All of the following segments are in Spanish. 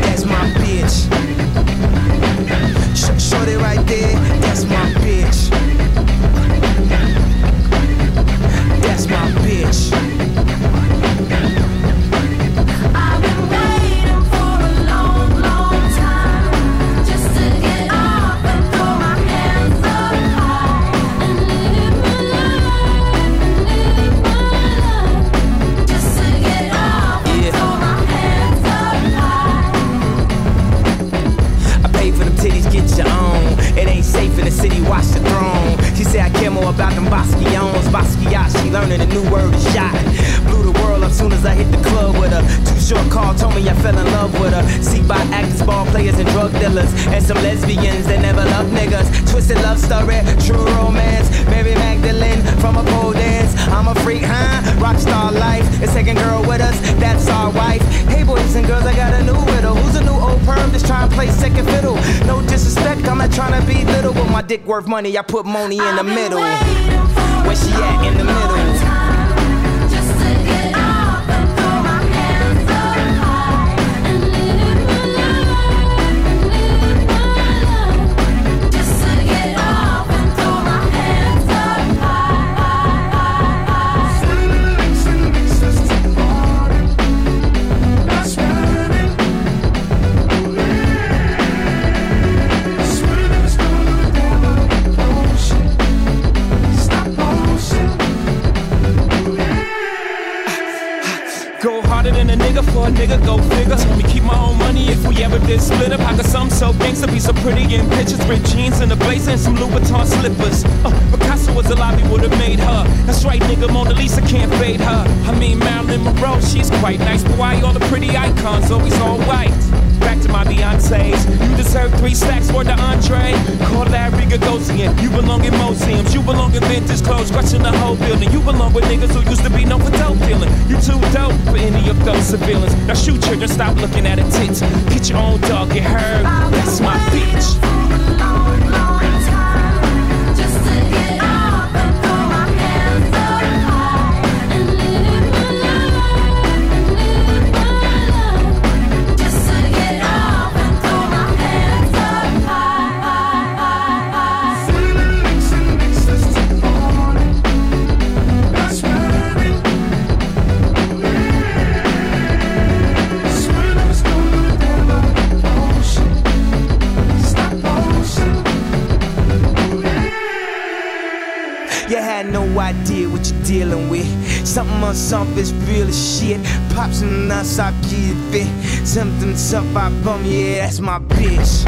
That's my bitch. Sh- shorty right there, that's my bitch. That's my bitch. Me I fell in love with her. See by actors, ball players, and drug dealers. And some lesbians that never love niggas. Twisted love story, true romance. Mary Magdalene from a pole dance. I'm a freak, huh? Rockstar life. It's second girl with us, that's our wife. Hey boys and girls, I got a new widow. Who's a new old perm just trying to play second fiddle? No disrespect, I'm not trying to be little, but my dick worth money. I put money in the middle. Where she at in the middle? Stop looking at her tits. Get your own dog, get her. Something on is real as shit. Pop some nuts, I'll give it. Something, something I bum, yeah, that's my bitch.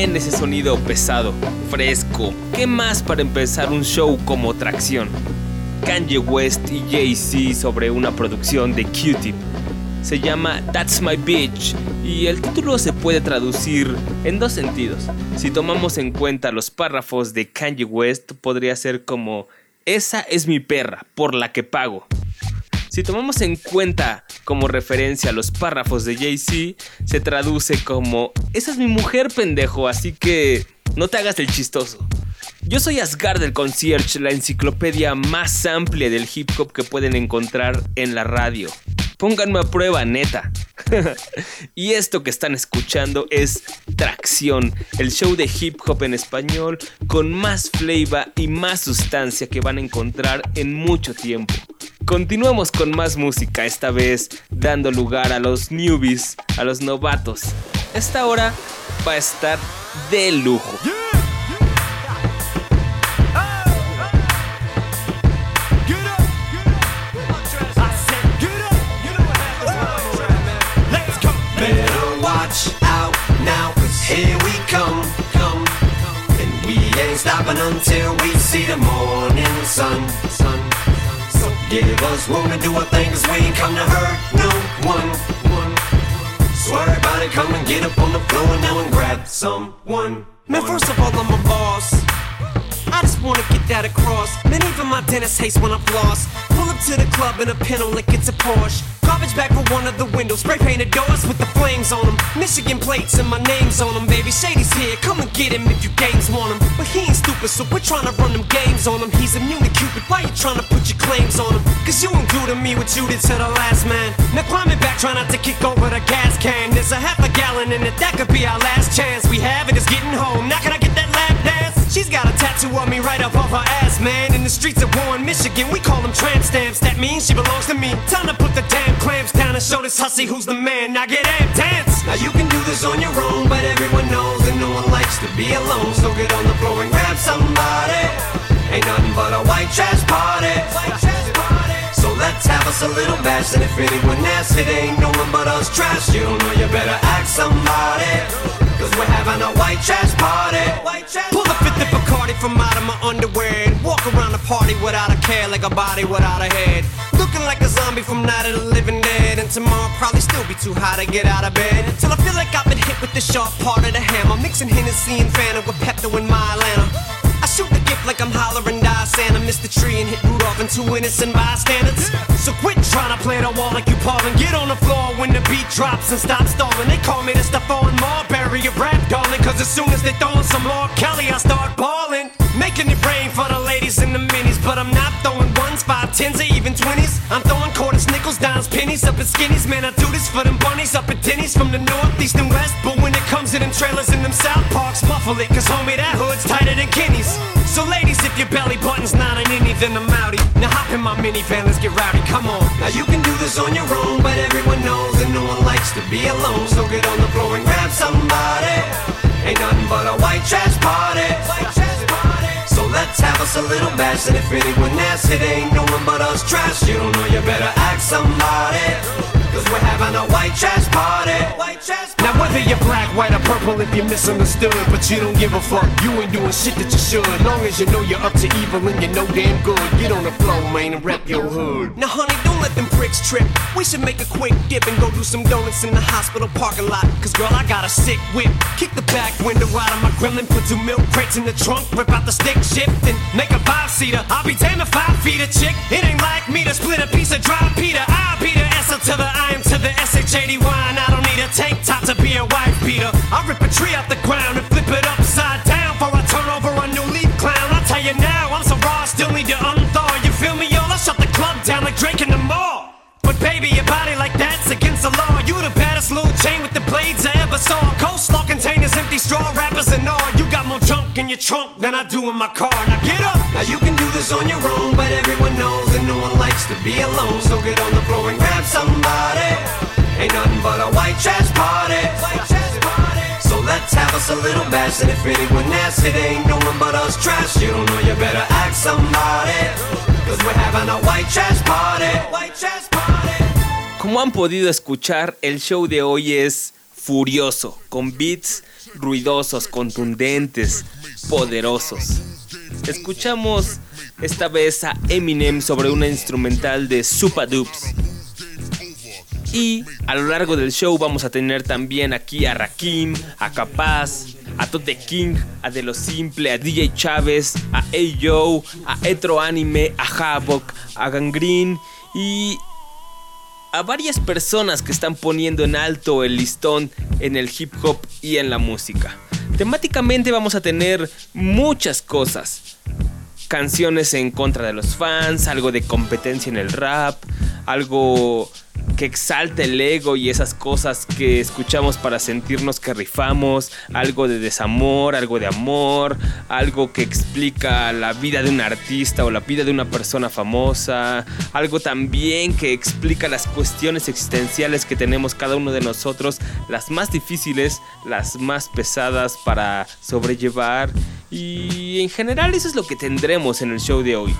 ¿Cómo ven ese sonido pesado, fresco? ¿Qué más para empezar un show como Tracción? Kanye West y Jay-Z sobre una producción de Q-Tip. Se llama That's My Bitch y el título se puede traducir en dos sentidos. Si tomamos en cuenta los párrafos de Kanye West, podría ser como Esa es mi perra, por la que pago. Si tomamos en cuenta como referencia los párrafos de Jay-Z, se traduce como Esa es mi mujer, pendejo, así que no te hagas el chistoso. Yo soy Asgard del Concierge, la enciclopedia más amplia del hip hop que pueden encontrar en la radio. Pónganme a prueba, neta. y esto que están escuchando es Tracción, el show de hip hop en español con más flavor y más sustancia que van a encontrar en mucho tiempo. Continuamos con más música, esta vez dando lugar a los newbies, a los novatos. Esta hora va a estar de lujo. until we see the morning sun. sun. Give us room to do our cause we ain't come to hurt no one. So everybody come and get up on the floor now and grab someone. Man, first of all, I'm a boss. I just wanna get that across. Man, even my dentist hates when I'm lost. Pull up to the club in a like it's a Porsche. Garbage bag for one of the windows. Spray painted doors with the flames on them. Michigan plates and my name's on them, baby. Shady's here, come and get him if you games want him. But he ain't stupid, so we're trying to run them games on him. He's immune to Cupid, why you trying to put your claims on him? Cause you to me what you did to the last man. Now climbing back, try not to kick over the gas can. There's a half a gallon in it, that could be our last chance. We have it, is getting home. Now can I get that lap? She's got a tattoo of me right up off her ass, man. In the streets of Warren, Michigan, we call them tramp stamps. That means she belongs to me. Time to put the damn clamps down and show this hussy who's the man. Now get amped, dance. Now you can do this on your own, but everyone knows that no one likes to be alone. So get on the floor and grab somebody. Ain't nothing but a white trash party. So let's have us a little bash, and if anyone asks, it ain't no one but us trash. You don't know, you better ask somebody. Cause we're having a white trash party. Pull a fifth of Bacardi from out of my underwear and walk around the party without a care, like a body without a head. Looking like a zombie from Night of the Living Dead. And tomorrow I'll probably still be too high to get out of bed. Till I feel like I've been hit with the sharp part of the hammer. Mixing Hennessy and Fanta with Pepto in my Atlanta. I shoot the gift like I'm hollering die Santa. Miss the tree and hit Rudolph and two innocent bystanders. So quit trying to play the wall like you Paul and get on the floor when the beat drops and stop stalling. They call me the Stephon Marbury of rap, darling. Cause as soon as they throwing some more Kelly, I start balling. Making it rain for the ladies in the minis. But I'm not throwing ones, five, tens, or even twenties. I'm throwing quarters, nickels, dimes, pennies up at skinnies. Man, I do this for them bunnies up at Denny's from the north, east, and west. But when it comes to them trailers in them South Parks, muffle it. Cause homie, that hood's tighter than So ladies, if your belly button's not an innie, then I'm outie. Now hop in my minivan, let's get rowdy. Come on. Now you can do this on your own, but everyone knows that no one likes to be alone. So get on the floor and grab somebody. Ain't nothing but a white trash party. Let's have us a little bash, and if anyone asks, it ain't no one but us trash. You don't know, you better ask somebody. Cause we're having a white trash party. Now whether you're black, white, or purple, if you're misunderstood, but you don't give a fuck, you ain't doing shit that you should. Long as you know you're up to evil and you know damn good, get on the floor, man, and rep your hood. Now honey, don't let them pricks trip. We should make a quick dip and go do some donuts in the hospital parking lot. Cause girl, I got a sick whip. Kick the back window out of my gremlin, put two milk crates in the trunk, rip out the stick shift, and make a five seater. I'll be damn if I feed a chick. It ain't like me to split a piece of dry Peter. I'll be the S to the I am to the SHAD wine. I don't need a tank top to be a wife beater. I rip a tree off the ground and flip it upside down before I turn over a new leaf clown. I tell you now, I'm so raw, still need to unthaw. You feel me, y'all? I shut the club down like Drake in the mall. But baby, your body like that's against the law. You the baddest little chain with the blades I ever saw. Coleslaw containers, empty straw wrappers and all. More junk in your trunk than I do in my car. Now get up. Now you can do this on your own, but everyone knows that no one likes to be alone. So get on the floor and grab somebody. Ain't nothing but a white trash party. So let's have us a little bash, and if anyone asks, it ain't no one but us trash. You don't know, you better ask somebody. Cause we're having a white trash party. White trash party. Como han podido escuchar, el show de hoy es furioso, con beats ruidosos, contundentes, poderosos. Escuchamos esta vez a Eminem sobre una instrumental de Supa. Y a lo largo del show vamos a tener también aquí a Rakim, a Capaz, a Tote King, a De Lo Simple, a DJ Chávez, a Ayo, a Etro Anime, a Havoc, a Gangreen y a varias personas que están poniendo en alto el listón en el hip hop y en la música. Temáticamente vamos a tener muchas cosas. Canciones en contra de los fans, algo de competencia en el rap, algo que exalta el ego y esas cosas que escuchamos para sentirnos que rifamos, algo de desamor, algo de amor, algo que explica la vida de un artista o la vida de una persona famosa, algo también que explica las cuestiones existenciales que tenemos cada uno de nosotros, las más difíciles, las más pesadas para sobrellevar y en general eso es lo que tendremos en el show de hoy.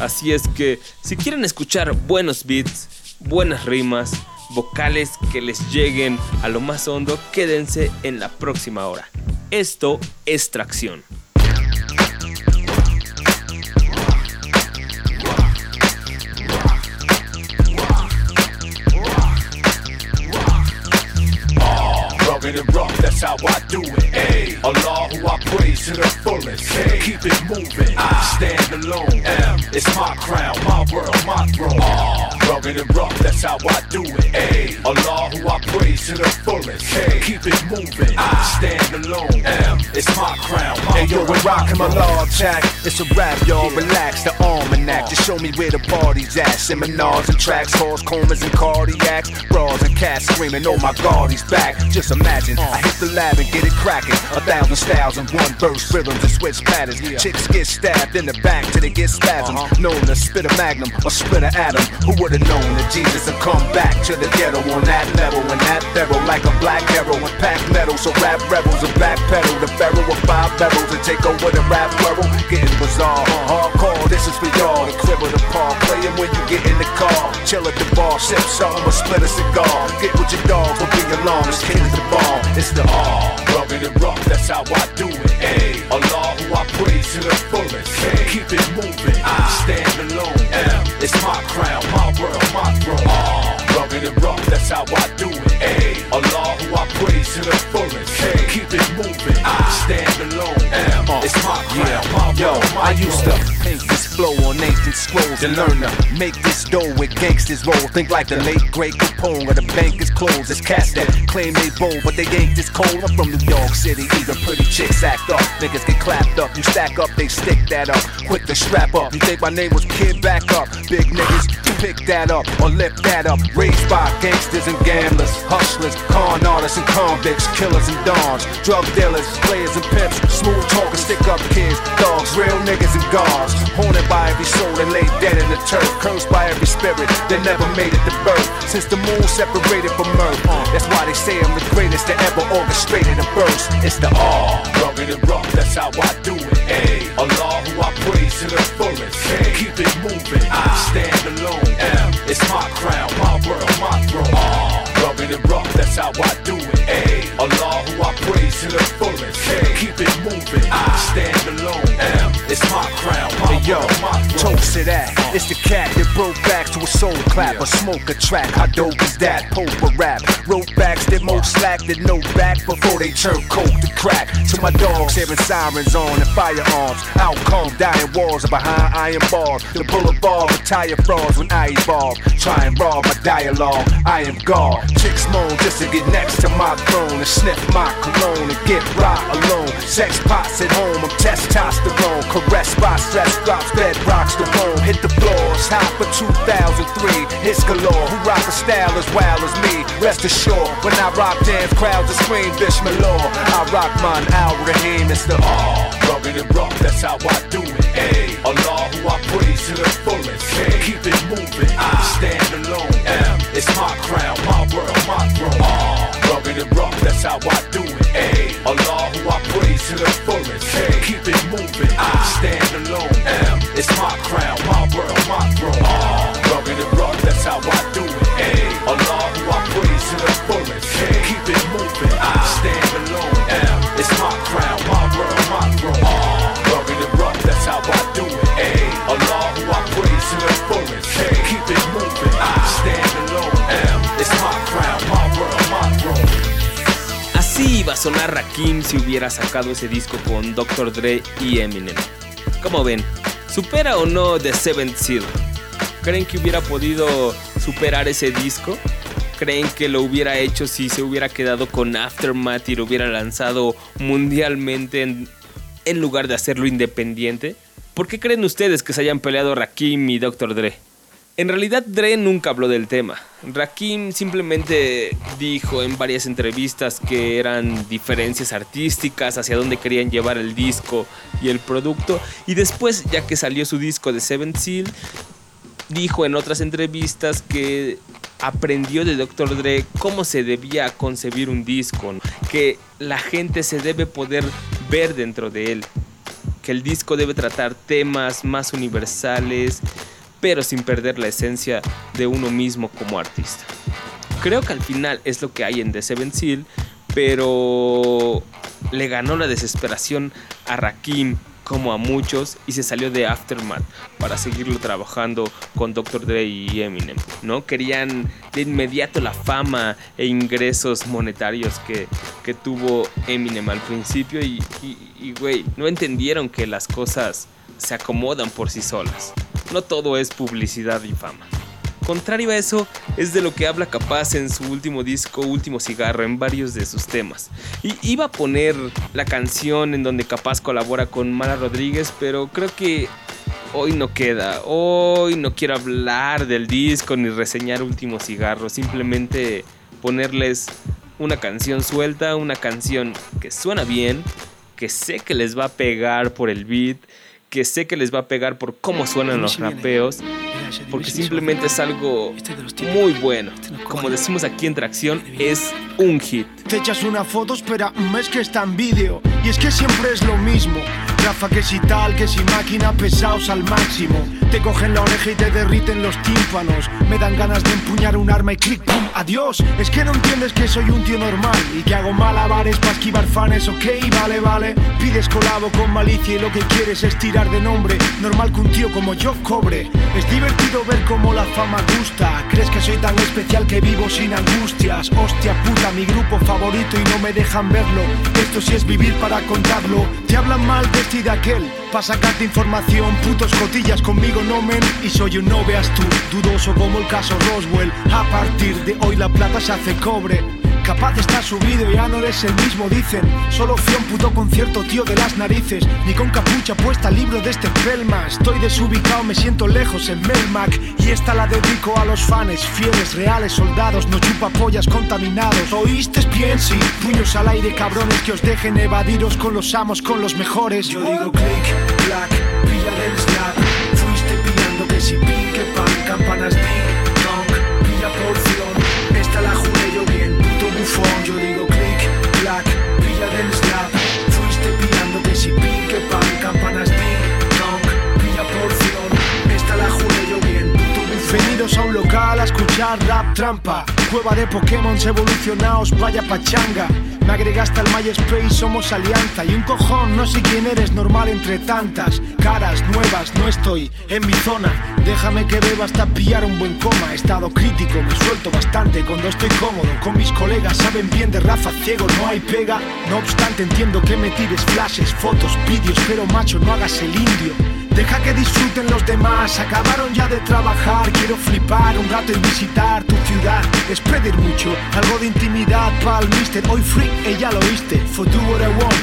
Así es que si quieren escuchar buenos beats, buenas rimas, vocales que les lleguen a lo más hondo, quédense en la próxima hora. Esto es tracción. that's how I do it. Hey, Allah who I praise to the fullest. Hey, keep it moving. I stand alone. M, it's my crown, my world, my throne. Ah, rugged and rough, that's how I do it. Hey, Allah who I praise to the fullest. Hey, keep it moving. I stand alone. M, it's my crown. My hey, yo, we're rocking my law attack. It's a rap, y'all. Yeah. Relax the almanac. Just show me where the party's at. Seminars and tracks, halls, comas and cardiacs, bras and cats screaming. Oh my God, he's back. Just imagine. I hit the lab and get it cracking. A thousand styles in one verse, rhythms and switch patterns. Chicks get stabbed in the back till they get spasms. Uh-huh. Known to spit a magnum or split an atom. Who would've known that Jesus would come back to the ghetto on that level? And that barrel like a black arrow and pack metal. So rap rebels and backpedal the barrel with five barrels and take over the rap world. Getting bizarre, uh-huh. hardcore. This is for y'all. The crib of the park, playing when you get in the car. Chill at the bar, sip something or split a cigar. Get with your dogs, don't be along. It's king of the ball. It's the Rugged and rough, that's how I do it. A. Allah who I praise to the fullest. K. Keep it moving. I stand alone. M. It's my crown, my world, my throne. R. Rough, that's how I do it. A. Allah who I praise to the fullest. Hey, Keep it moving. I stand alone. M. It's my crown, my Yo, I used to paint this flow on ancient scrolls and learn to make this dough with gangsters roll. Think like the late great Capone or the bank is closed. It's cats that claim they bold, but they ain't this cold. I'm from New York City, even pretty chicks act up. Niggas get clapped up, you stack up, they stick that up. Quick to strap up. You think my name was Kid Back Up? Big niggas, pick that up or lift that up. Raised by gangsters and gamblers, hustlers, con artists and convicts, killers and dons, drug dealers, players and pimps, smooth talkers, stick up kids, dogs, real niggas and guards. Haunted by every soul and laid dead in the turf, cursed by every spirit that never made it to birth. Since the moon separated from earth, that's why they say I'm the greatest that ever orchestrated a burst. It's the R. Rugged and rough, that's how I do it. A. Allah who I praise to the fullest. Keep it moving. I stand alone. M. It's my crown, my world, my throne. R. Rugged and rough, that's how I do it. A. Allah who I praise to the fullest. Keep it moving. I stand alone. M. It's my crown, my Hey yo, world, my throne. toast to that. Uh. It's the cat that broke back to a soul clap, a smoke a track. How dope is that? Pope a rap. Wrote backs that most slack that no back before they turn coke to crack. To my dogs, hearing sirens on and firearms. Outcome, dying walls are behind iron bars. The boulevard retire frauds when I evolve. Try and rob my dialogue. I am God. Chicks moan just to get next to my throne sniff my cologne and get right alone. Sex pots at home, I'm testosterone. Caressed by stress drops, bed rocks the bone. Hit the floors, hot for 2003. Hits galore, who rock a style as wild as me. Rest assured, when I rock dance, crowds will scream Bishman Law. I rock mine, Al Rahim, it's the R. Rugged and rough, that's how I do it. A. Allah who I praise to the fullest. K. Keep it moving. I stand alone. M. It's my crown, my world, my throne. R. And rough, that's how I do it. A. Allah who I praise to the fullest. K. Keep it moving. I stand alone. M. It's my crown, my world, my throne. R. Rugged and rough, that's how I do it. A. Allah who I praise to the fullest. K. Keep it moving. I stand alone. Iba a sonar Rakim si hubiera sacado ese disco con Dr. Dre y Eminem. Como ven, ¿supera o no The Seventh Seal? ¿Creen que hubiera podido superar ese disco? ¿Creen que lo hubiera hecho si se hubiera quedado con Aftermath y lo hubiera lanzado mundialmente en, lugar de hacerlo independiente? ¿Por qué creen ustedes que se hayan peleado Rakim y Dr. Dre? En realidad Dre nunca habló del tema. Rakim simplemente dijo en varias entrevistas que eran diferencias artísticas, hacia dónde querían llevar el disco y el producto. Y después, ya que salió su disco de Seventh Seal, dijo en otras entrevistas que aprendió de Dr. Dre cómo se debía concebir un disco, que la gente se debe poder ver dentro de él, que el disco debe tratar temas más universales, pero sin perder la esencia de uno mismo como artista. Creo que al final es lo que hay en The Seven Seal, pero le ganó la desesperación a Rakim como a muchos y se salió de Aftermath para seguirlo trabajando con Dr. Dre y Eminem, ¿no? Querían de inmediato la fama e ingresos monetarios que, que tuvo Eminem al principio y, güey, no entendieron que las cosas se acomodan por sí solas. No todo es publicidad y fama. Contrario a eso, es de lo que habla Capaz en su último disco, Último Cigarro, en varios de sus temas. Y iba a poner la canción en donde Capaz colabora con Mara Rodríguez, pero creo que hoy no queda. Hoy no quiero hablar del disco ni reseñar Último Cigarro, simplemente ponerles una canción suelta, una canción que suena bien, que sé que les va a pegar por el beat, que sé que les va a pegar por cómo suenan los rapeos, porque simplemente es algo muy bueno. Como decimos aquí en Tracción, es un hit. Te echas una foto, espera, mm, es que está en vídeo. Y es que siempre es lo mismo. Rafa, que si tal, que si máquina, pesados al máximo. Te cogen la oreja y te derriten los tímpanos. Me dan ganas de empuñar un arma y clic, pum, adiós. Es que no entiendes que soy un tío normal y que hago malabares para esquivar fanes, ok, vale, vale. Pides colabo con malicia y lo que quieres es tirar de nombre. Normal que un tío como yo cobre. Es divertido ver cómo la fama gusta. Crees que soy tan especial que vivo sin angustias. Hostia puta, mi grupo favorito y no me dejan verlo. Esto sí es vivir para contarlo. Te hablan mal de este y de aquel. Pa' sacarte información, putos cotillas conmigo no men. Y soy un no veas tú, dudoso como el caso Roswell. A partir de hoy la plata se hace cobre. Capaz está subido, ya no eres el mismo, dicen. Solo fui a un puto concierto, tío de las narices. Ni con capucha puesta, libro de este pelma. Estoy desubicado, me siento lejos en Melmac. Y esta la dedico a los fans, fieles, reales, soldados, no chupa pollas contaminados. ¿Oíste, piensi? Puños al aire, cabrones, que os dejen evadiros con los amos, con los mejores. Yo digo click, clack, pilla del slap. Fuiste pillando que si pin, pan, campanas bufón. Venidos a un local a escuchar rap trampa. Cueva de Pokémon evolucionados, vaya pachanga. Me agregaste al MySpace, somos alianza. Y un cojón, no sé quién eres, normal entre tantas. Caras nuevas, no estoy en mi zona. Déjame que beba hasta pillar un buen coma. Estado crítico, me suelto bastante cuando estoy cómodo. Con mis colegas saben bien de Rafa ciego, no hay pega. No obstante, entiendo que me tires flashes, fotos, vídeos, pero macho, no hagas el indio. Deja que disfruten los demás, acabaron ya de trabajar. Quiero flipar un rato y visitar tu ciudad. Es pedir mucho, algo de intimidad pa'l mister. Hoy free, ella lo oíste. For do what I want,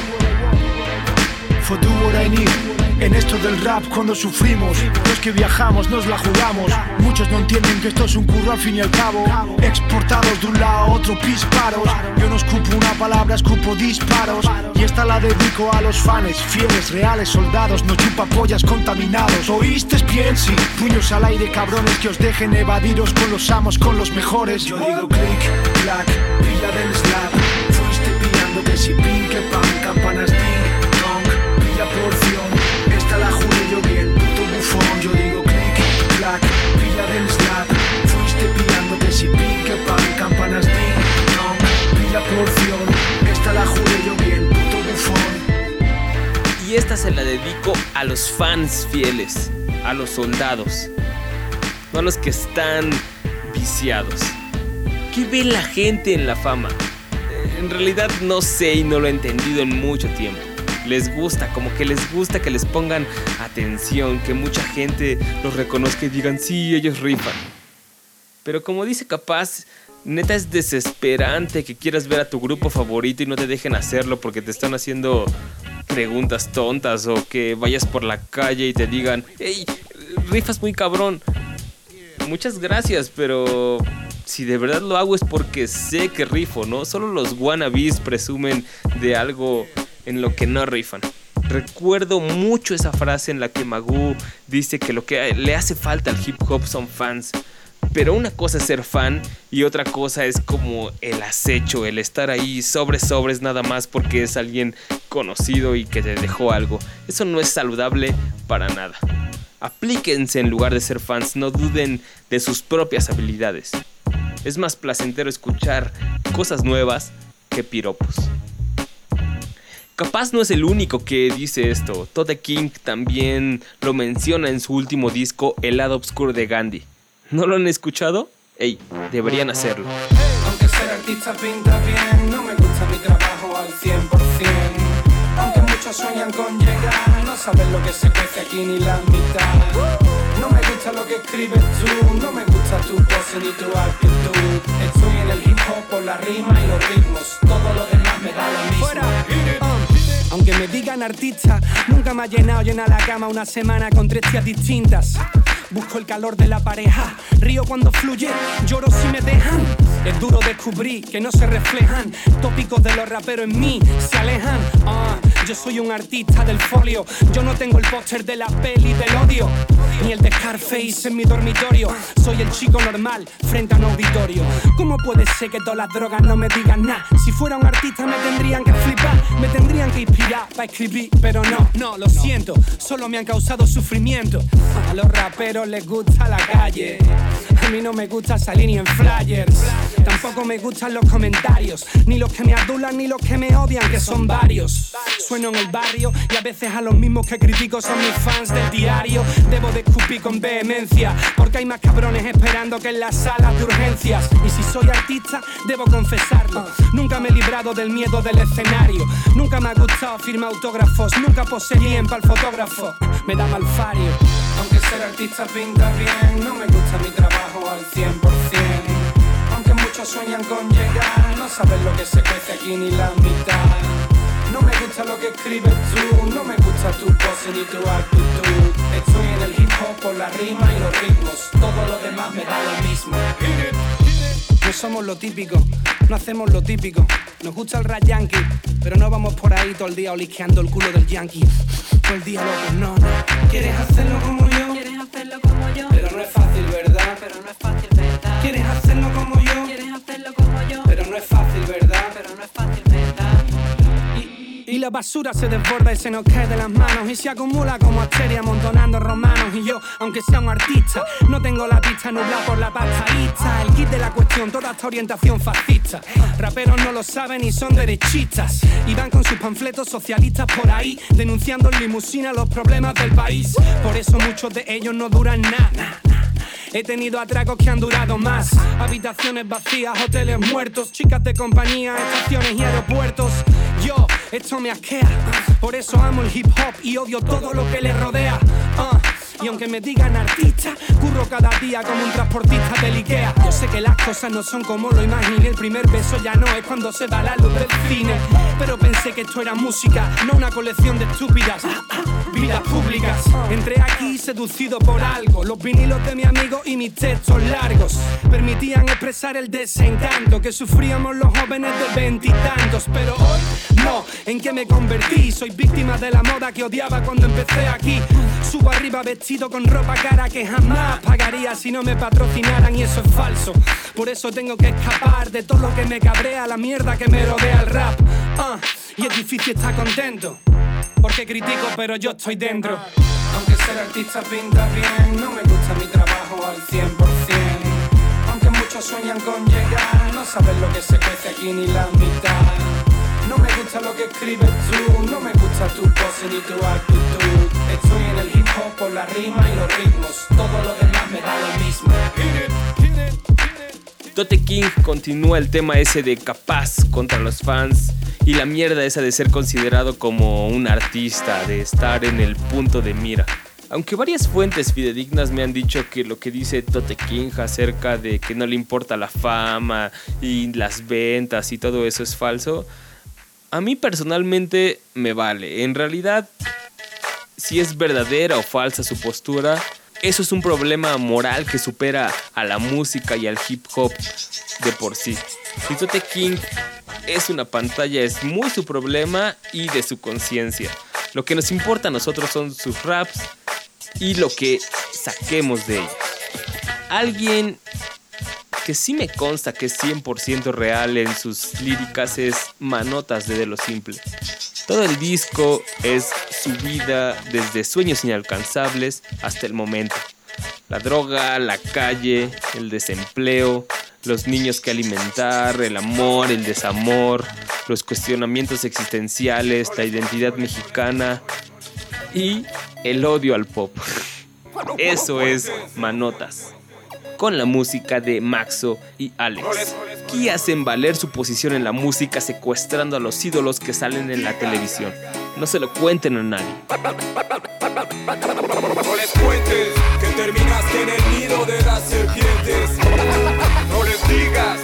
for do what I need. En esto del rap cuando sufrimos, los que viajamos nos la jugamos. Muchos no entienden que esto es un curro al fin y al cabo. Exportados de un lado a otro disparos. Yo no escupo una palabra, escupo disparos. Y esta la dedico a los fans, fieles, reales, soldados, no chupa pollas contaminados. ¿Oíste, piensi? Puños al aire, cabrones, que os dejen evadiros con los amos, con los mejores. Yo digo click, clack, pilla del slap. Fuiste pillando que si pin, que se la dedico a los fans fieles, a los soldados, no a los que están viciados. ¿Qué ve la gente en la fama? Eh, En realidad no sé y no lo he entendido en mucho tiempo. Les gusta, como que les gusta que les pongan atención, que mucha gente los reconozca y digan, sí, ellos rifan. Pero como dice Capaz, neta es desesperante que quieras ver a tu grupo favorito y no te dejen hacerlo porque te están haciendo preguntas tontas o que vayas por la calle y te digan, hey, rifas muy cabrón. Muchas gracias, pero si de verdad lo hago es porque sé que rifo, ¿no? Solo los wannabes presumen de algo en lo que no rifan. Recuerdo mucho esa frase en la que Magoo dice que lo que le hace falta al hip hop son fans. Pero una cosa es ser fan y otra cosa es como el acecho, el estar ahí sobre sobres nada más porque es alguien conocido y que te dejó algo. Eso no es saludable para nada. Aplíquense en lugar de ser fans, no duden de sus propias habilidades. Es más placentero escuchar cosas nuevas que piropos. Capaz no es el único que dice esto. Todd King también lo menciona en su último disco El lado oscuro de Gandhi. ¿No lo han escuchado? Ey, deberían hacerlo. Aunque ser artista pinta bien, no me gusta mi trabajo al 100%. Aunque muchos sueñan con llegar, no saben lo que se cuece aquí ni la mitad. No me gusta lo que escribes tú, no me gusta tu pose ni tu actitud. Estoy en el hip hop por la rima y los ritmos, todo lo demás me da lo mismo. Aunque me digan artista, nunca me ha llenado llena la cama una semana con tres tías distintas. Busco el calor de la pareja, río cuando fluye, lloro si me dejan. Es duro descubrir que no se reflejan tópicos de los raperos en mí, se alejan. Ah, yo soy un artista del folio, yo no tengo el póster de la peli del odio, ni el de Scarface en mi dormitorio. Soy el chico normal frente a un auditorio. ¿Cómo puede ser que todas las drogas no me digan nada? Si fuera un artista me tendrían que flipar, me tendrían que inspirar para escribir, pero no, no, lo siento, solo me han causado sufrimiento. A los raperos les gusta la calle, a mí no me gusta salir ni en flyers. Tampoco me gustan los comentarios, ni los que me adulan ni los que me odian, que son varios. Sueno en el barrio y a veces a los mismos que critico son mis fans del diario. Debo de escupir con vehemencia, porque hay más cabrones esperando que en las salas de urgencias. Y si soy artista, debo confesarlo. Nunca me he librado del miedo del escenario. Nunca me ha gustado firmar autógrafos, nunca posé bien para el fotógrafo. Me da mal fario. Aunque ser artista pinta bien, no me gusta mi trabajo al 100%. Aunque muchos sueñan con llegar, no saben lo que se cuece aquí ni la mitad. No me gusta lo que escribes tú, no me gusta tu pose ni tu actitud. Estoy en el hip hop por la rima y los ritmos, todo lo demás me da lo mismo. No somos lo típico, no hacemos lo típico. Nos gusta el rap yankee, pero no vamos por ahí todo el día olisqueando el culo del yankee. Todo el día loco, no, no. ¿Quieres hacerlo como yo? Es fácil, ¿verdad? ¿Quieres hacerlo como yo? ¿Quieres hacerlo como yo? Pero no es fácil, ¿verdad? Pero no es fácil, ¿verdad? Y la basura se desborda y se nos cae de las manos y se acumula como arteria amontonando romanos. Y yo, aunque sea un artista, no tengo la pista nublada por la pastarista. El kit de la cuestión, toda esta orientación fascista. Raperos no lo saben y son derechistas. Y van con sus panfletos socialistas por ahí, denunciando en limusina los problemas del país. Por eso muchos de ellos no duran nada. He tenido atracos que han durado más. Habitaciones vacías, hoteles muertos, chicas de compañía, estaciones y aeropuertos. Yo, esto me asquea. Por eso amo el hip hop y odio todo lo que le rodea. Ah, Y aunque me digan artista, curro cada día como un transportista del Ikea. Yo sé que las cosas no son como lo imaginé. El primer beso ya no es cuando se da la luz del cine. Pero pensé que esto era música, no una colección de estúpidas vidas públicas. Entré aquí seducido por algo. Los vinilos de mi amigo y mis textos largos permitían expresar el desencanto que sufríamos los jóvenes de veintitantos. Pero hoy no, ¿en qué me convertí? Soy víctima de la moda que odiaba cuando empecé aquí. Subo arriba vestido con ropa cara que jamás pagaría si no me patrocinaran y eso es falso. Por eso tengo que escapar de todo lo que me cabrea, la mierda que me rodea el rap. Ah, y es difícil estar contento. Porque critico, pero yo estoy dentro. Aunque ser artista pinta bien, no me gusta mi trabajo al 100%. Aunque muchos sueñan con llegar, no saben lo que se cuece aquí ni la mitad. No me gusta lo que escribes tú, no me gusta tu pose ni tu actitud. Estoy en el hip hop por la rima y los ritmos, todo lo demás me da lo mismo. Tote King continúa el tema ese de capaz contra los fans y la mierda esa de ser considerado como un artista, de estar en el punto de mira. Aunque varias fuentes fidedignas me han dicho que lo que dice Tote King acerca de que no le importa la fama y las ventas y todo eso es falso, a mí personalmente me vale. En realidad, si es verdadera o falsa su postura, eso es un problema moral que supera a la música y al hip hop de por sí. Si Tote King es una pantalla, es muy su problema y de su conciencia. Lo que nos importa a nosotros son sus raps y lo que saquemos de ellos. Alguien que sí me consta que es 100% real en sus líricas es Manotas de De Lo Simple. Todo el disco es su vida desde sueños inalcanzables hasta el momento. La droga, la calle, el desempleo, los niños que alimentar, el amor, el desamor, los cuestionamientos existenciales, la identidad mexicana y el odio al pop. Eso es Manotas. Con la música de Maxo y Alex, que hacen valer su posición en la música secuestrando a los ídolos que salen en la televisión. No se lo cuenten a nadie. No les cuentes que terminaste en el nido de las serpientes. No les digas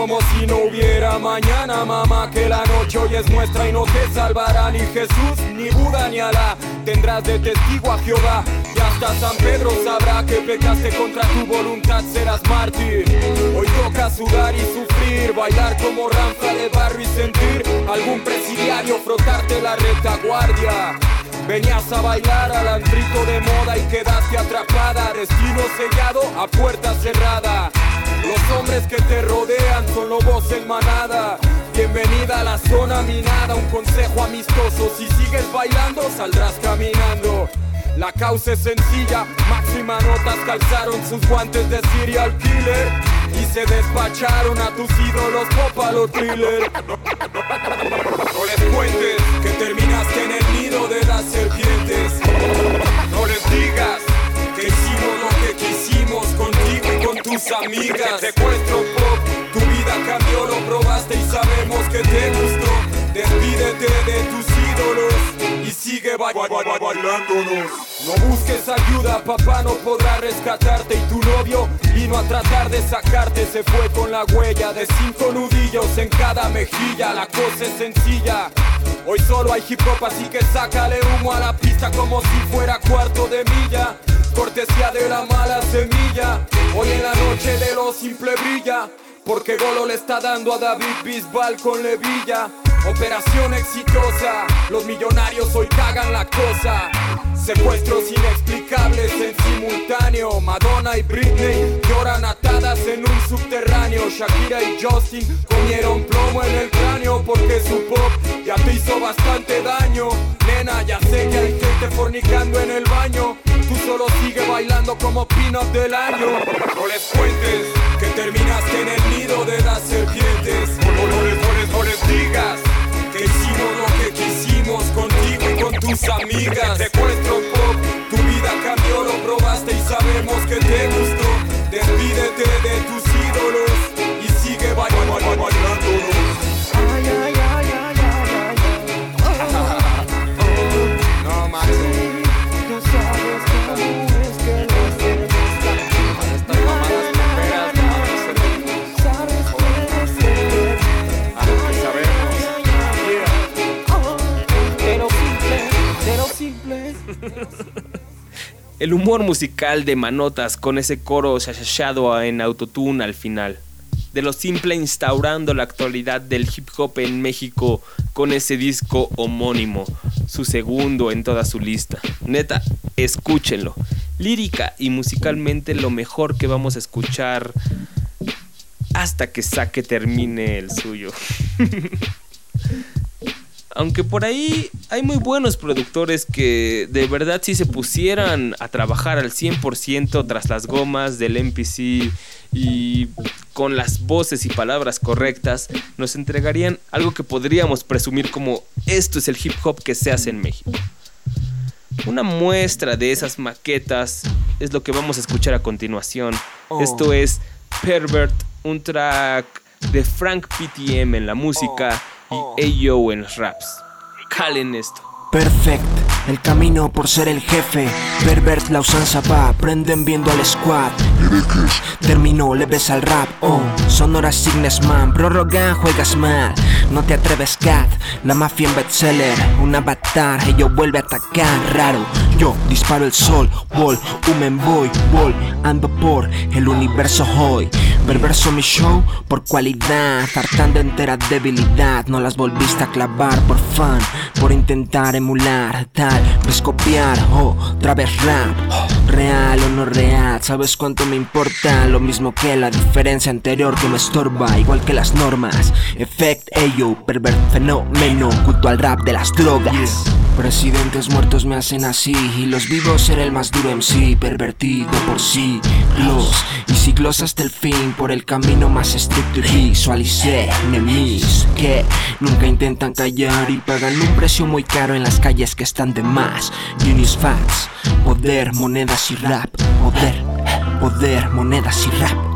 como si no hubiera mañana, mamá, que la noche hoy es nuestra y no te salvará ni Jesús, ni Buda, ni Alá. Tendrás de testigo a Jehová y hasta San Pedro sabrá que pecaste contra tu voluntad, serás mártir. Hoy toca sudar y sufrir, bailar como ranza de barrio y sentir algún presidiario frotarte la retaguardia. Venías a bailar al antrito de moda y quedaste atrapada, destino sellado a puerta cerrada. Los hombres que te rodean son lobos en manada. Bienvenida a la zona minada, un consejo amistoso. Si sigues bailando, saldrás caminando. La causa es sencilla, máxima notas calzaron sus guantes de serial killer y se despacharon a tus ídolos Popalo Thriller. No les cuentes que terminaste en el nido de las serpientes. No les digas tus amigas. Secuestro pop, tu vida cambió, lo probaste y sabemos que te gustó. Despídete de tus y sigue ba- ba- ba- bailándonos. No busques ayuda, papá no podrá rescatarte y tu novio vino a tratar de sacarte. Se fue con la huella de cinco nudillos en cada mejilla. La cosa es sencilla. Hoy solo hay hip hop, así que sácale humo a la pista como si fuera cuarto de milla. Cortesía de la mala semilla. Hoy en la noche de lo simple brilla. Porque Golo le está dando a David Bisbal con Levilla. Operación exitosa, los millonarios hoy cagan la cosa. Secuestros inexplicables en simultáneo. Madonna y Britney lloran atadas en un subterráneo. Shakira y Justin comieron plomo en el cráneo porque su pop ya te hizo bastante daño. Nena, ya sé que hay gente fornicando en el baño. Tú solo sigue bailando como pin-up del año. No les cuentes que terminaste en el nido de las serpientes. No, no les, no les- no les digas que hicimos lo que quisimos contigo y con tus amigas. Secuestro pop, tu vida cambió, lo probaste y sabemos que te gustó. Despídete de tus ídolos y sigue ba- El humor musical de Manotas con ese coro shashashado en autotune al final. De lo simple instaurando la actualidad del hip hop en México con ese disco homónimo, su segundo en toda su lista. Neta, escúchenlo. Lírica y musicalmente lo mejor que vamos a escuchar hasta que Saque termine el suyo. Aunque por ahí hay muy buenos productores que de verdad si se pusieran a trabajar al 100% tras las gomas del MPC y con las voces y palabras correctas, nos entregarían algo que podríamos presumir como esto es el hip hop que se hace en México. Una muestra de esas maquetas es lo que vamos a escuchar a continuación. Oh. Esto es Pervert, un track de Frank PTM en la música y Ayo en los raps. Calen esto. Perfect, el camino por ser el jefe. Pervert la usanza va, prenden viendo al squad. Terminó, le ves al rap, oh. Sonora Signes Man, prórroga, juegas mal. No te atreves, cat. La mafia en bestseller, un avatar. Ello vuelve a atacar, raro. Yo disparo el sol, wall, humen boy, wall. Ando por el universo hoy. Perverso mi show por cualidad, hartando entera debilidad. No las volviste a clavar por fan, por intentar emular, tal vez copiar. Oh, otra vez rap, oh, real o no real. ¿Sabes cuánto me importa? Lo mismo que la diferencia anterior que me estorba, igual que las normas. Effect, ayo, pervert, fenómeno, culto al rap de las drogas. Presidentes muertos me hacen así y los vivos ser el más duro MC, pervertido por siglos y siglos hasta el fin por el camino más estricto y visualicé enemies que nunca intentan callar y pagan un precio muy caro en las calles que están de más. Genius facts, poder, monedas y rap, poder, poder, monedas y rap.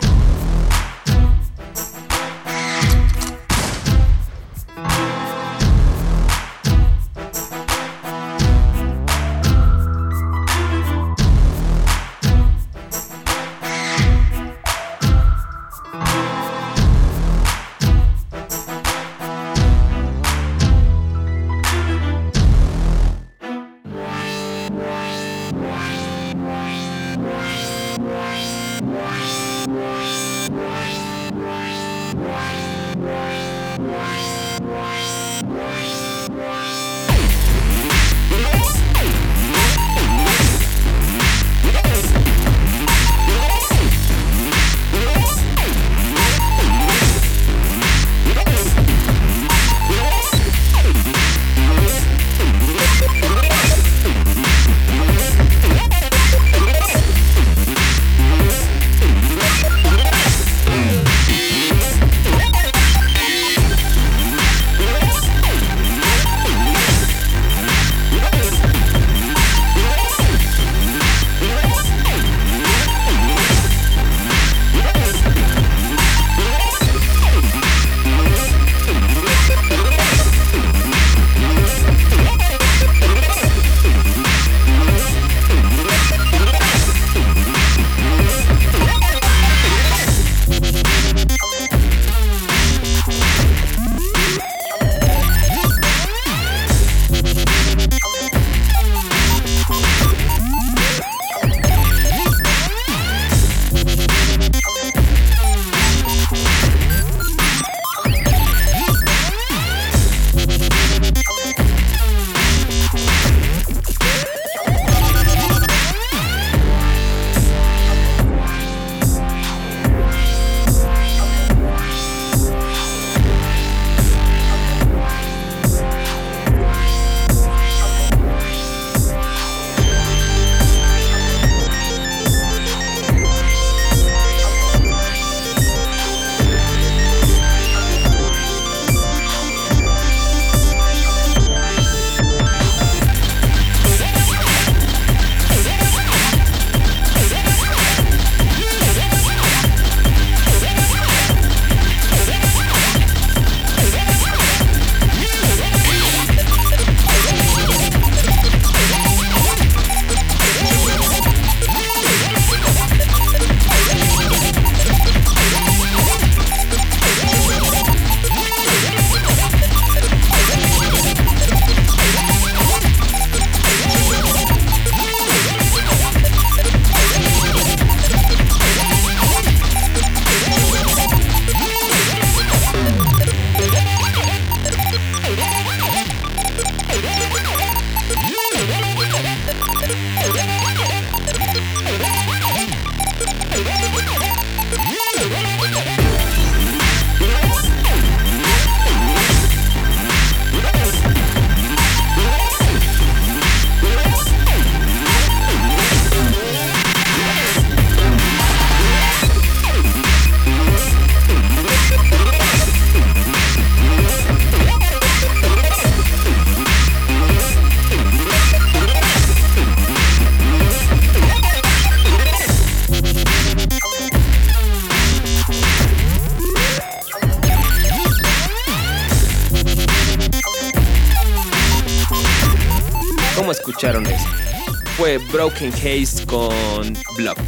Con Block.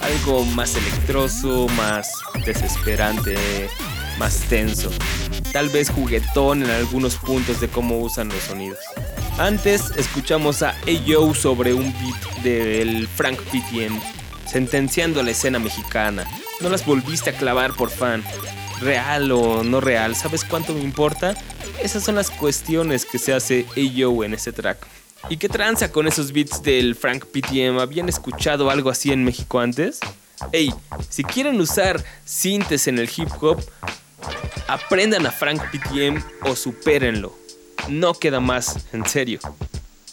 Algo más electroso, más desesperante, más tenso. Tal vez juguetón en algunos puntos de cómo usan los sonidos. Antes escuchamos a Ayo sobre un beat del Frank PTM. sentenciando a la escena mexicana. No las volviste a clavar por fan. Real o no real, ¿sabes cuánto me importa? Esas son las cuestiones que se hace Ayo en este track. ¿Y qué tranza con esos beats del Frank PTM? ¿Habían escuchado algo así en México antes? Ey, si quieren usar sintes en el hip hop, aprendan a Frank PTM o supérenlo. No queda más, en serio.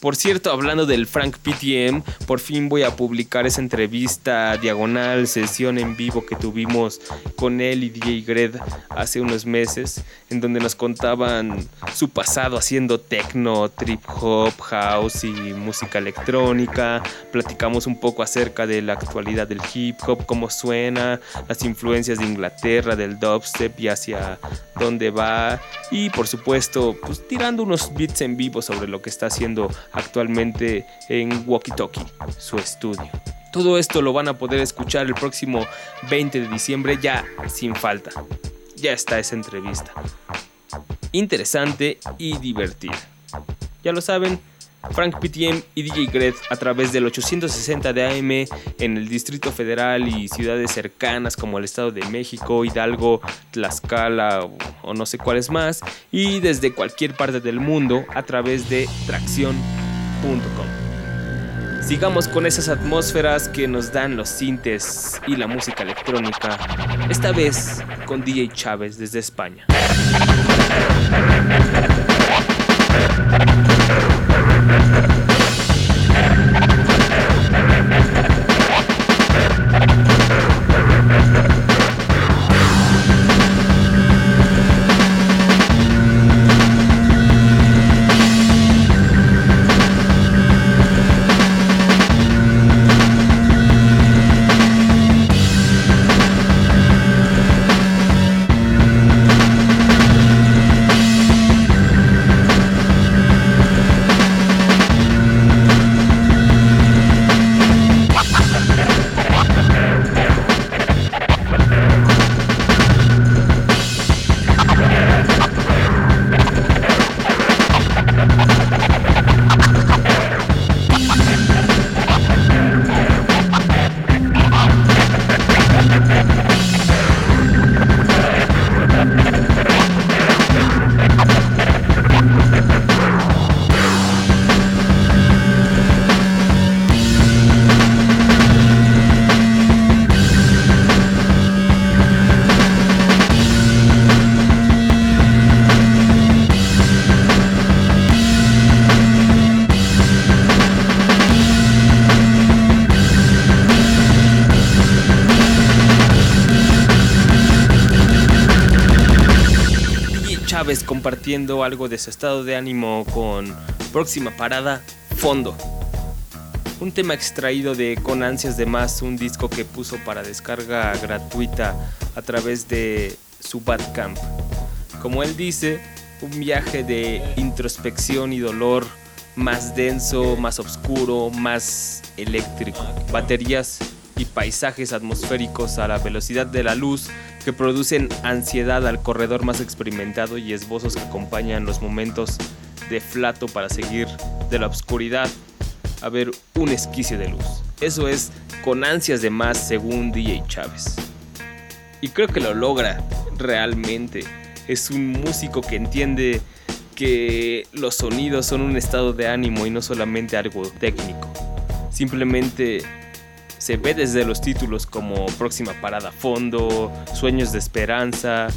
Por cierto, hablando del Frank PTM, por fin voy a publicar esa entrevista diagonal, sesión en vivo que tuvimos con él y DJ Gred hace unos meses, en donde nos contaban su pasado haciendo techno, trip hop, house y música electrónica. Platicamos un poco acerca de la actualidad del hip hop, cómo suena, las influencias de Inglaterra, del dubstep y hacia dónde va. Y por supuesto, pues tirando unos beats en vivo sobre lo que está haciendo actualmente en Walkie su estudio. Todo esto lo van a poder escuchar el próximo 20 de diciembre ya sin falta. Ya está esa entrevista. Interesante y divertida. Ya lo saben, Frank PTM y DJ Gred a través del 860 de AM en el Distrito Federal y ciudades cercanas como el Estado de México, Hidalgo, Tlaxcala o, o no sé cuáles más, y desde cualquier parte del mundo a través de tracción.com. Sigamos con esas atmósferas que nos dan los sintes y la música electrónica, esta vez con DJ Chávez desde España. Compartiendo algo de su estado de ánimo con próxima parada, Fondo. Un tema extraído de Con Ansias de Más, un disco que puso para descarga gratuita a través de su Bandcamp. Como él dice, un viaje de introspección y dolor más denso, más oscuro, más eléctrico. Baterías y paisajes atmosféricos a la velocidad de la luz que producen ansiedad al corredor más experimentado y esbozos que acompañan los momentos de flato para seguir de la oscuridad a ver un esquicio de luz. Eso es con ansias de más según DJ Chávez. Y creo que lo logra realmente. Es un músico que entiende que los sonidos son un estado de ánimo y no solamente algo técnico. Simplemente se ve desde los títulos como Próxima Parada Fondo, Sueños de Esperanza,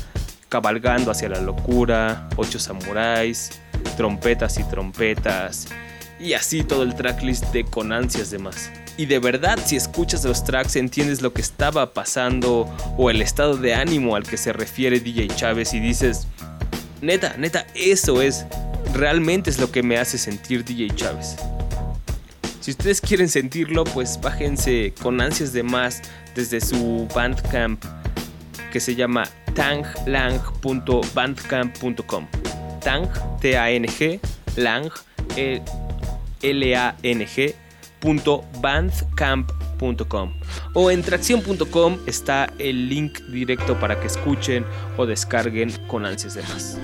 Cabalgando hacia la Locura, Ocho Samuráis, Trompetas y Trompetas, y así todo el tracklist de Con Ansias de Más. Y de verdad, si escuchas los tracks, entiendes lo que estaba pasando o el estado de ánimo al que se refiere DJ Chávez y dices, neta, neta, eso es, realmente es lo que me hace sentir DJ Chávez. Si ustedes quieren sentirlo, pues bájense con ansias de más desde su Bandcamp que se llama tanglang.bandcamp.com. Tang, T-A-N-G, Lang, E- L-A-N-G, punto bandcamp.com. O en tracción.com está el link directo para que escuchen o descarguen con ansias de más.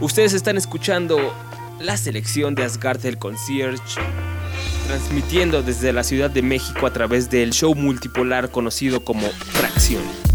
Ustedes están escuchando la selección de Asgard el Concierge transmitiendo desde la Ciudad de México a través del show multipolar conocido como Tracción.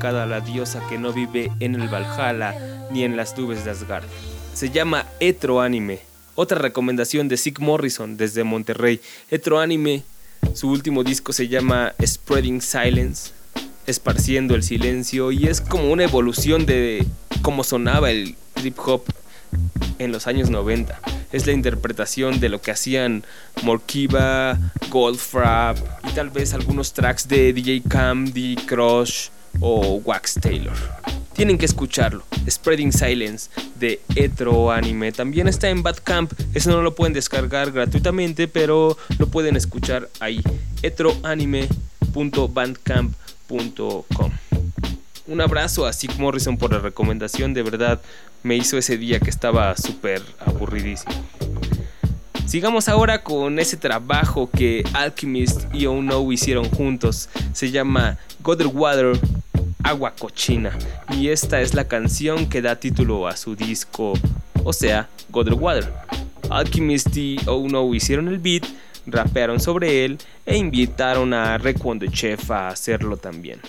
Dedicada a la diosa que no vive en el Valhalla ni en las nubes de Asgard. Se llama Etro Anime. Otra recomendación de Sig Morrison desde Monterrey. Etro Anime, su último disco se llama Spreading Silence, esparciendo el silencio y es como una evolución de cómo sonaba el trip hop en los años 90. Es la interpretación de lo que hacían Morkiva, Goldfrapp y tal vez algunos tracks de DJ Cam, DJ Crush o Wax Taylor. Tienen que escucharlo. Spreading Silence de Etro Anime. También está en Badcamp. Eso no lo pueden descargar gratuitamente, pero lo pueden escuchar ahí. etroanime.bandcamp.com. Un abrazo a Sig Morrison por la recomendación. De verdad, me hizo ese día que estaba súper aburridísimo. Sigamos ahora con ese trabajo que Alchemist y Oh No hicieron juntos. Se llama Godder Water, Agua Cochina. Y esta es la canción que da título a su disco, o sea, Godder Water. Alchemist y Oh No hicieron el beat, rapearon sobre él e invitaron a Requiem the Chef a hacerlo también.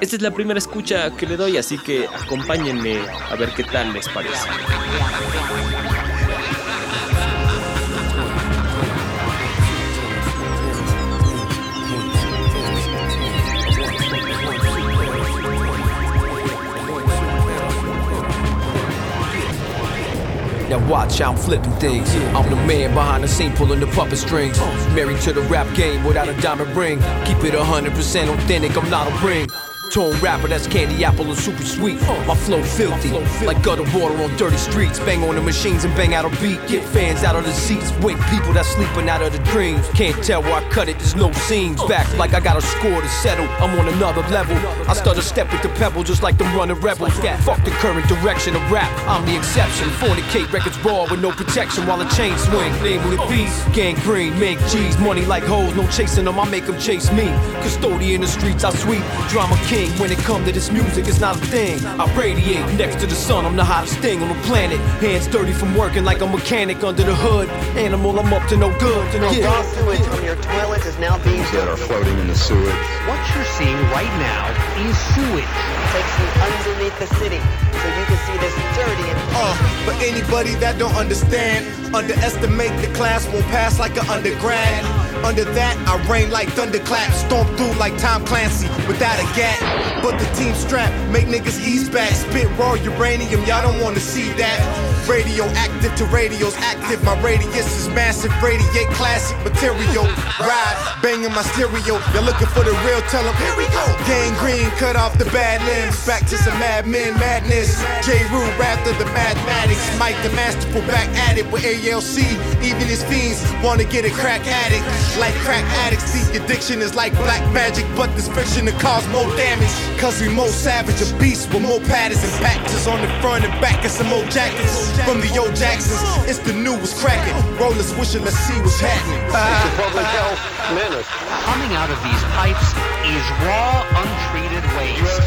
Esta es la primera escucha que le doy, así que acompáñenme a ver qué tal les parece. Now watch how I'm flipping things. I'm the man behind the scene pulling the puppet strings. Married to the rap game without a diamond ring. Keep it 100% authentic, I'm not a ring. Tone rapper that's candy apple and super sweet. My flow filthy, like gutter water on dirty streets. Bang on the machines and bang out a beat. Get fans out of the seats. Wake people that's sleeping out of the dreams. Can't tell where I cut it, there's no seams. Back like I got a score to settle. I'm on another level. I start to step with the pebble just like them running rebels. Fuck the current direction of rap. I'm the exception. Fornicate records raw with no protection while the chain swing. Namely peace, gang green, make G's, money like hoes. No chasing them, I make them chase me. Custodian in the streets, I sweep. Drama king. When it come to this music, it's not a thing. I radiate next to the sun. I'm the hottest thing on the planet. Hands dirty from working like a mechanic under the hood. Animal, I'm up to no good. The raw sewage from your toilet is now being that are floating in the sewage. What you're seeing right now is sewage. Takes you underneath the city so you can see this dirty and Uh, but anybody that don't understand, underestimate the class won't pass like an undergrad. Under that, I rain like thunderclaps, storm through like Tom Clancy without a gap. But the team strap make niggas ease back, spit raw uranium, y'all don't wanna see that. Radioactive to radios active, my radius is massive, radiate classic material. Ride, banging my stereo, you're looking for the real, tell 'em, here we go. Gang green, cut off the bad limbs, back to some madmen madness. J. Rue, after the mathematics, Mike the masterful back at it with ALC. Even his fiends wanna get a crack addict. Like crack addicts, the addiction is like black magic, but this fiction to cause more damage. Cause we more savage, a beast with more patterns and patches on the front and back, and some old jackets from the old Jacksons. It's the newest cracking. Rollers wishing, let's see what's happening. public health menace. Coming out of these pipes is raw, untreated waste.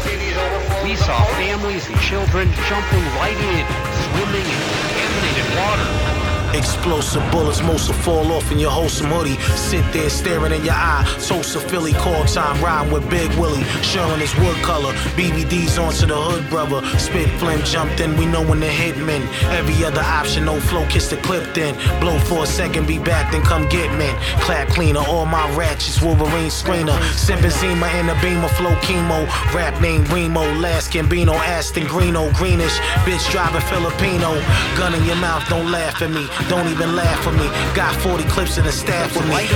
We saw families and children jumping right in, swimming in contaminated water. Explosive bullets, most will fall off in your wholesome hoodie. Sit there staring in your eye. Tulsa, Philly, call time, riding with Big Willie. Showing his wood color. BBD's onto the hood, brother. Spit flame jumped in, we know when the hitmen. Every other option, no flow, kiss the clip then. Blow for a second, be back, then come get men. Clap cleaner, all my ratchets, Wolverine screener. Sipping Zima in the beamer, flow chemo. Rap name Remo, last Gambino, Aston Greeno, greenish. Bitch driving Filipino. Gun in your mouth, don't laugh at me. Don't even laugh at me. Got 40 clips in the staff with me.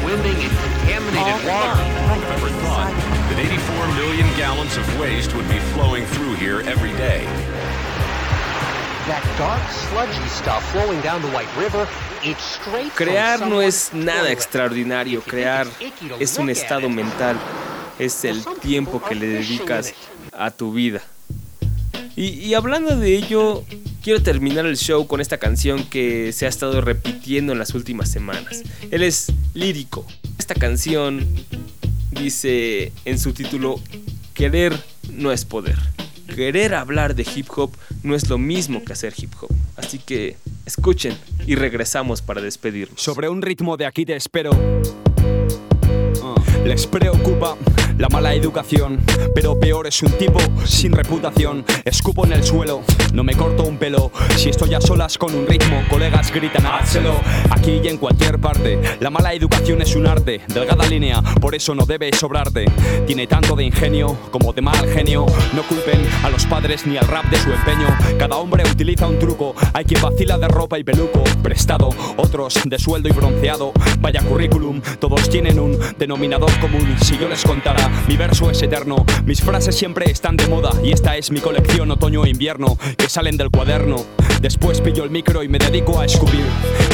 Swimming in contaminated water. Never thought that 84 million gallons of waste would be flowing through here every day. That dark, sludgy stuff flowing down the White River, it's straight from Crear no es nada extraordinario, crear es un estado mental, es el tiempo que le dedicas a tu vida. Y, y hablando de ello, quiero terminar el show con esta canción que se ha estado repitiendo en las últimas semanas. Él es lírico. Esta canción dice en su título, querer no es poder. Querer hablar de hip hop no es lo mismo que hacer hip hop. Así que escuchen y regresamos para despedirnos. Sobre un ritmo de aquí te espero. Les preocupa la mala educación, pero peor es un tipo sin reputación. Escupo en el suelo, no me corto un pelo. Si estoy a solas con un ritmo, colegas gritan házelo. Aquí y en cualquier parte, la mala educación es un arte, delgada línea, por eso no debe sobrarte. Tiene tanto de ingenio como de mal genio. No culpen a los padres ni al rap de su empeño. Cada hombre utiliza un truco. Hay quien vacila de ropa y peluco prestado, otros de sueldo y bronceado. Vaya currículum, todos tienen un denominador común. Si yo les contara, mi verso es eterno. Mis frases siempre están de moda y esta es mi colección otoño e invierno que salen del cuaderno. Después pillo el micro y me dedico a escupir.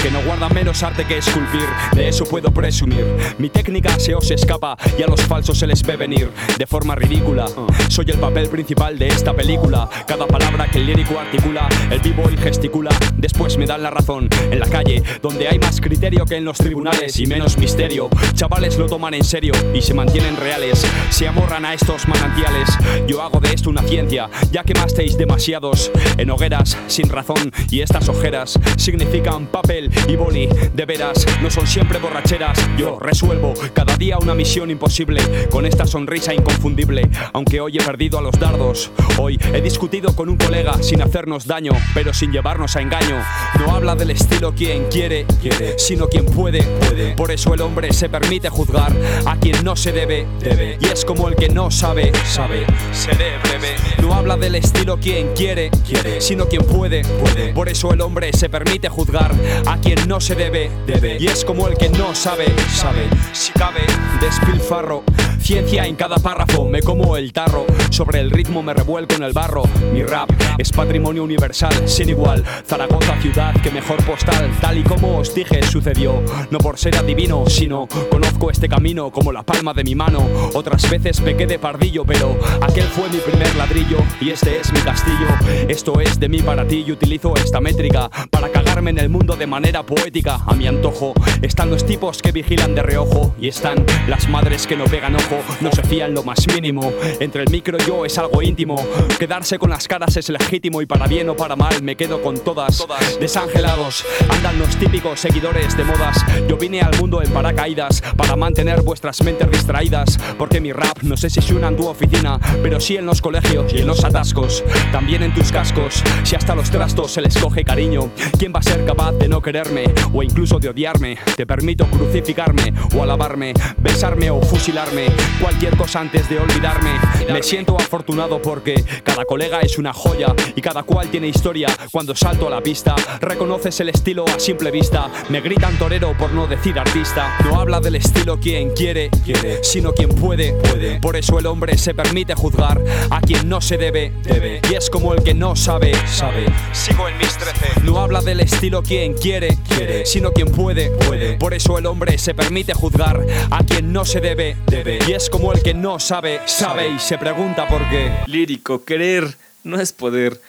Que no guarda menos arte que esculpir, de eso puedo presumir. Mi técnica se os escapa y a los falsos se les ve venir de forma ridícula. Soy el papel principal de esta película. Cada palabra que el lírico articula, el vivo y gesticula. Después me dan la razón en la calle, donde hay más criterio que en los tribunales y menos misterio. Chavales lo toman en serio y se mantienen reales. Se amorran a estos manantiales. Yo hago de esto una ciencia, ya quemasteis demasiados en hogueras sin razón y estas ojeras significan papel y boli. De veras, no son siempre borracheras. Yo resuelvo cada día una misión imposible con esta sonrisa inconfundible. Aunque hoy he perdido a los dardos, hoy he discutido con un colega sin hacernos daño, pero sin llevarnos a engaño. No habla del estilo quien quiere, quiere, sino quien puede, puede. Por eso el hombre se permite juzgar a quien no se debe, debe. Y es como el que no sabe, sabe, seré breve. No habla del estilo quien quiere, quiere, sino quien puede, puede. Por eso el hombre se permite juzgar a quien no se debe, debe. Y es como el que no sabe, sabe. Si cabe, despilfarro. Ciencia en cada párrafo, me como el tarro. Sobre el ritmo me revuelco en el barro. Mi rap es patrimonio universal, sin igual. Zaragoza, ciudad que mejor postal. Tal y como os dije, sucedió. No por ser adivino, sino conozco este camino como la palma de mi mano. Otras veces pequé de pardillo, pero aquel fue mi primer ladrillo y este es mi castillo. Esto es de mí para ti y utilizo esta métrica para cagarme en el mundo de manera poética. A mi antojo están los tipos que vigilan de reojo y están las madres que no pegan ojo, no se fían lo más mínimo. Entre el micro y yo es algo íntimo. Quedarse con las caras es legítimo y para bien o para mal me quedo con todas. Desangelados andan los típicos seguidores de modas. Yo vine al mundo en paracaídas para mantener vuestras mentes distraídas. Porque mi rap no sé si suena en tu oficina, pero sí en los colegios y en los atascos. También en tus cascos. Si hasta los trastos se les coge cariño, ¿quién va a ser capaz de no quererme o incluso de odiarme? Te permito crucificarme o alabarme, besarme o fusilarme. Cualquier cosa antes de olvidarme. Me siento afortunado porque cada colega es una joya y cada cual tiene historia. Cuando salto a la pista, reconoces el estilo a simple vista. Me gritan torero por no decir artista. No habla del estilo quien quiere, quiere, sino quien puede, puede. Por eso el hombre se permite juzgar a quien no se debe, debe. Y es como el que no sabe, sabe. Sigo en mis 13. No habla del estilo quien quiere, quiere, sino quien puede, puede. Por eso el hombre se permite juzgar a quien no se debe, debe. Y es como el que no sabe, sabe y se pregunta por qué. Lírico, querer no es poder.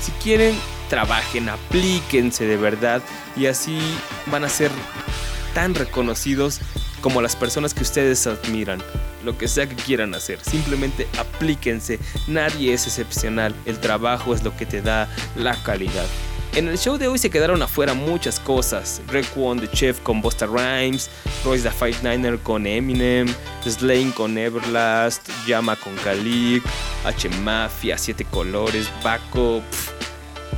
Si quieren, trabajen, aplíquense de verdad y así van a ser tan reconocidos como las personas que ustedes admiran. Lo que sea que quieran hacer, simplemente aplíquense. Nadie es excepcional. El trabajo es lo que te da la calidad. En el show de hoy se quedaron afuera muchas cosas. Raekwon the Chef con Busta Rhymes, Royce the Fight Niner con Eminem, Slane con Everlast, Yama con Khalid, H Mafia, Siete Colores, Baco,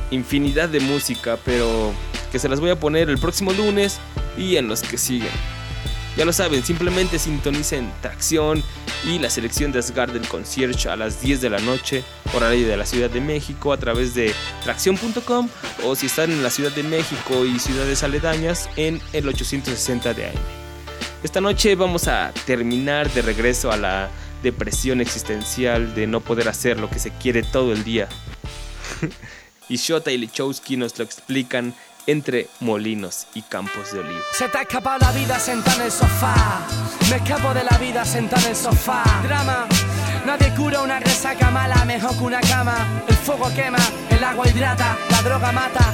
infinidad de música, pero que se las voy a poner el próximo lunes y en los que siguen. Ya lo saben, simplemente sintonicen Tracción y la selección de Asgard del Concierge a las 10 de la noche, horario de la Ciudad de México, a través de tracción.com o si están en la Ciudad de México y ciudades aledañas en el 860 de AM. Esta noche vamos a terminar de regreso a la depresión existencial de no poder hacer lo que se quiere todo el día. y Shota y Lichowski nos lo explican entre molinos y campos de olivo. Se te ha escapado la vida sentada en el sofá. Me escapo de la vida sentada en el sofá. Drama. Nadie cura una resaca mala mejor que una cama. El fuego quema, el agua hidrata, la droga mata.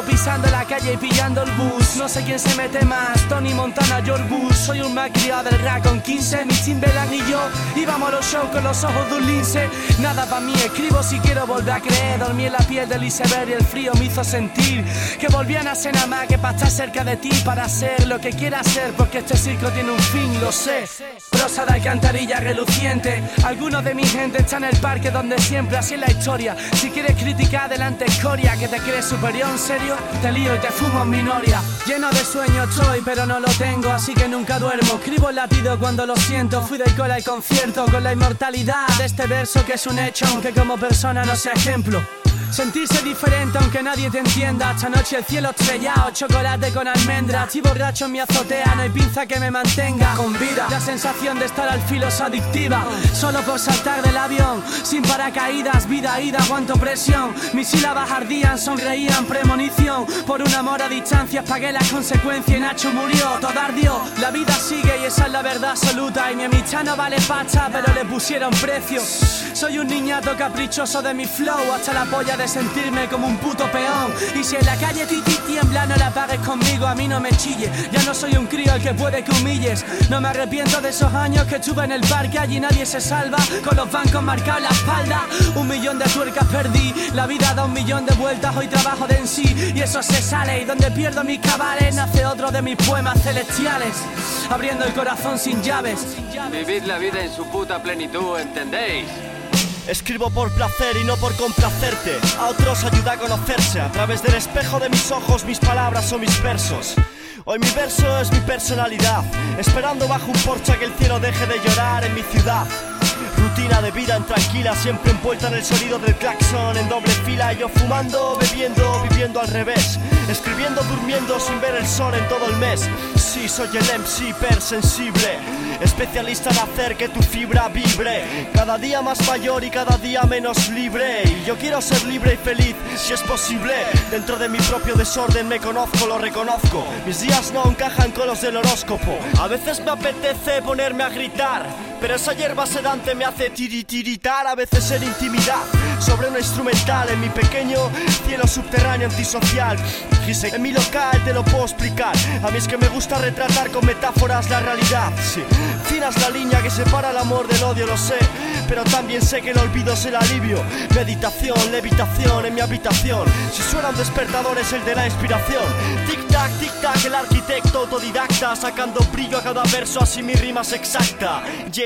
Pisando la calle y pillando el bus. No sé quién se mete más, Tony Montana, George Bush. Soy un malcriado del rap con 15, mi Timberland y yo. Íbamos a los shows con los ojos de un lince. Nada para mí, escribo si quiero volver a creer. Dormí en la piel del iceberg y el frío me hizo sentir que volvían a ser nada más que para estar cerca de ti. Para hacer lo que quiera hacer, porque este circo tiene un fin, lo sé. Prosa de alcantarilla reluciente. Algunos de mi gente están en el parque donde siempre, así es la historia. Si quieres criticar delante escoria, que te crees superior, en serio, te lío y te fumo en minoria. Lleno de sueños estoy, pero no lo tengo, así que nunca duermo. Escribo el latido cuando lo siento. Fui del cola al concierto con la inmortalidad de este verso que es un hecho, aunque como persona no sea ejemplo. Sentirse diferente aunque nadie te entienda. Esta noche el cielo estrellado, chocolate con almendra Estoy borracho en mi azotea, no hay pinza que me mantenga. Con vida, la sensación de estar al filo es adictiva. Solo por saltar del avión, sin paracaídas Vida, ida, aguanto presión. Mis sílabas ardían, sonreían, premonición. Por un amor a distancias pagué las consecuencias Y Nacho murió, todo ardió. La vida sigue y esa es la verdad absoluta. Y mi amistad no vale pasta, pero le pusieron precio. Soy un niñato caprichoso de mi flow Hasta la polla de sentirme como un puto peón. Y si en la calle titi tiembla no la pagues conmigo A mí no me chille, ya no soy un crío el que puede que humilles. No me arrepiento de esos años que estuve en el parque Allí nadie se salva, con los bancos marcados en la espalda Un millón de tuercas perdí, la vida da un millón de vueltas Hoy trabajo de en sí. Y eso se sale Y donde pierdo mis cabales nace otro de mis poemas celestiales. Abriendo el corazón sin llaves. Vivid la vida en su puta plenitud, ¿entendéis? Escribo por placer y no por complacerte. A otros ayuda a conocerse. A través del espejo de mis ojos, mis palabras son mis versos. Hoy mi verso es mi personalidad. Esperando bajo un porche que el cielo deje de llorar en mi ciudad. Rutina de vida intranquila, siempre envuelta en el sonido del claxon en doble fila. Yo fumando, bebiendo, viviendo al revés, escribiendo, durmiendo sin ver el sol en todo el mes. Sí, soy el MC hipersensible, especialista en hacer que tu fibra vibre. Cada día más mayor y cada día menos libre. Y yo quiero ser libre y feliz, si es posible. Dentro de mi propio desorden me conozco, lo reconozco. Mis días no encajan con los del horóscopo. A veces me apetece ponerme a gritar. Pero esa hierba sedante me hace tiritiritar, a veces en intimidad. Sobre una instrumental en mi pequeño cielo subterráneo antisocial. Quise en mi local te lo puedo explicar. A mí es que me gusta retratar con metáforas la realidad. Sí, fina es la línea que separa el amor del odio, lo sé. Pero también sé que el olvido es el alivio. Meditación, levitación en mi habitación. Si suenan despertadores, el de la inspiración. Tic tac, tic tac, el arquitecto autodidacta. Sacando brillo a cada verso, así mi rima es exacta.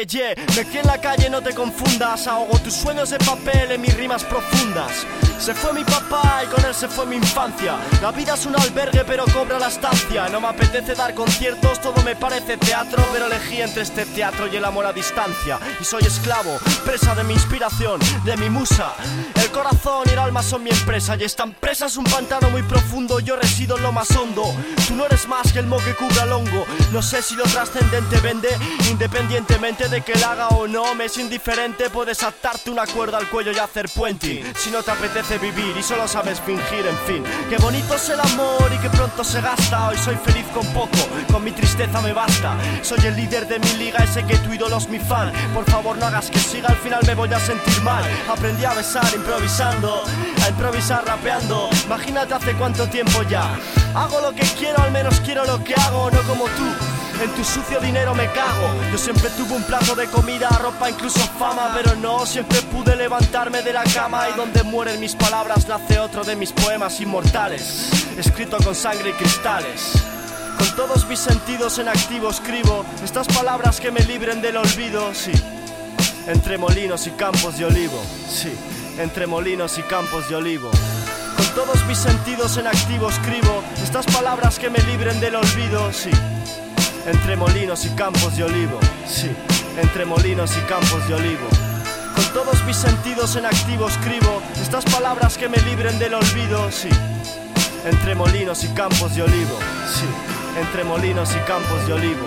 Yeah, quedé en la calle, no te confundas. Ahogo tus sueños de papel en mis rimas profundas. Se fue mi papá y con él se fue mi infancia. La vida es un albergue, pero cobra la estancia. No me apetece dar conciertos, todo me parece teatro. Pero elegí entre este teatro y el amor a distancia. Y soy esclavo, presa de mi inspiración, de mi musa. El corazón y el alma son mi empresa. Y están presas un pantano muy profundo. Yo resido en lo más hondo. Tú no eres más que el mo que cubra el hongo. No sé si lo trascendente vende, independientemente de que la haga o no. Me es indiferente, puedes atarte una cuerda al cuello y hacer puenting. Si no te apetece vivir y solo sabes fingir, en fin. Qué bonito es el amor y que pronto se gasta. Hoy soy feliz con poco, con mi tristeza me basta. Soy el líder de mi liga y sé que tu ídolo es mi fan. Por favor, no hagas que siga, al final me voy a sentir mal. Aprendí a besar improvisando, a improvisar rapeando. Imagínate hace cuánto tiempo ya. Hago lo que quiero, al menos quiero lo que hago, no como tú. En tu sucio dinero me cago. Yo siempre tuve un plato de comida, ropa, incluso fama, pero no siempre pude levantarme de la cama. Y donde mueren mis palabras nace otro de mis poemas inmortales, escrito con sangre y cristales. Con todos mis sentidos en activo escribo estas palabras que me libren del olvido, sí. Entre molinos y campos de olivo, sí. Entre molinos y campos de olivo. Con todos mis sentidos en activo escribo estas palabras que me libren del olvido, sí. Entre molinos y campos de olivo, sí. Entre molinos y campos de olivo. Con todos mis sentidos en activo escribo estas palabras que me libren del olvido, sí. Entre molinos y campos de olivo, sí. Entre molinos y campos de olivo.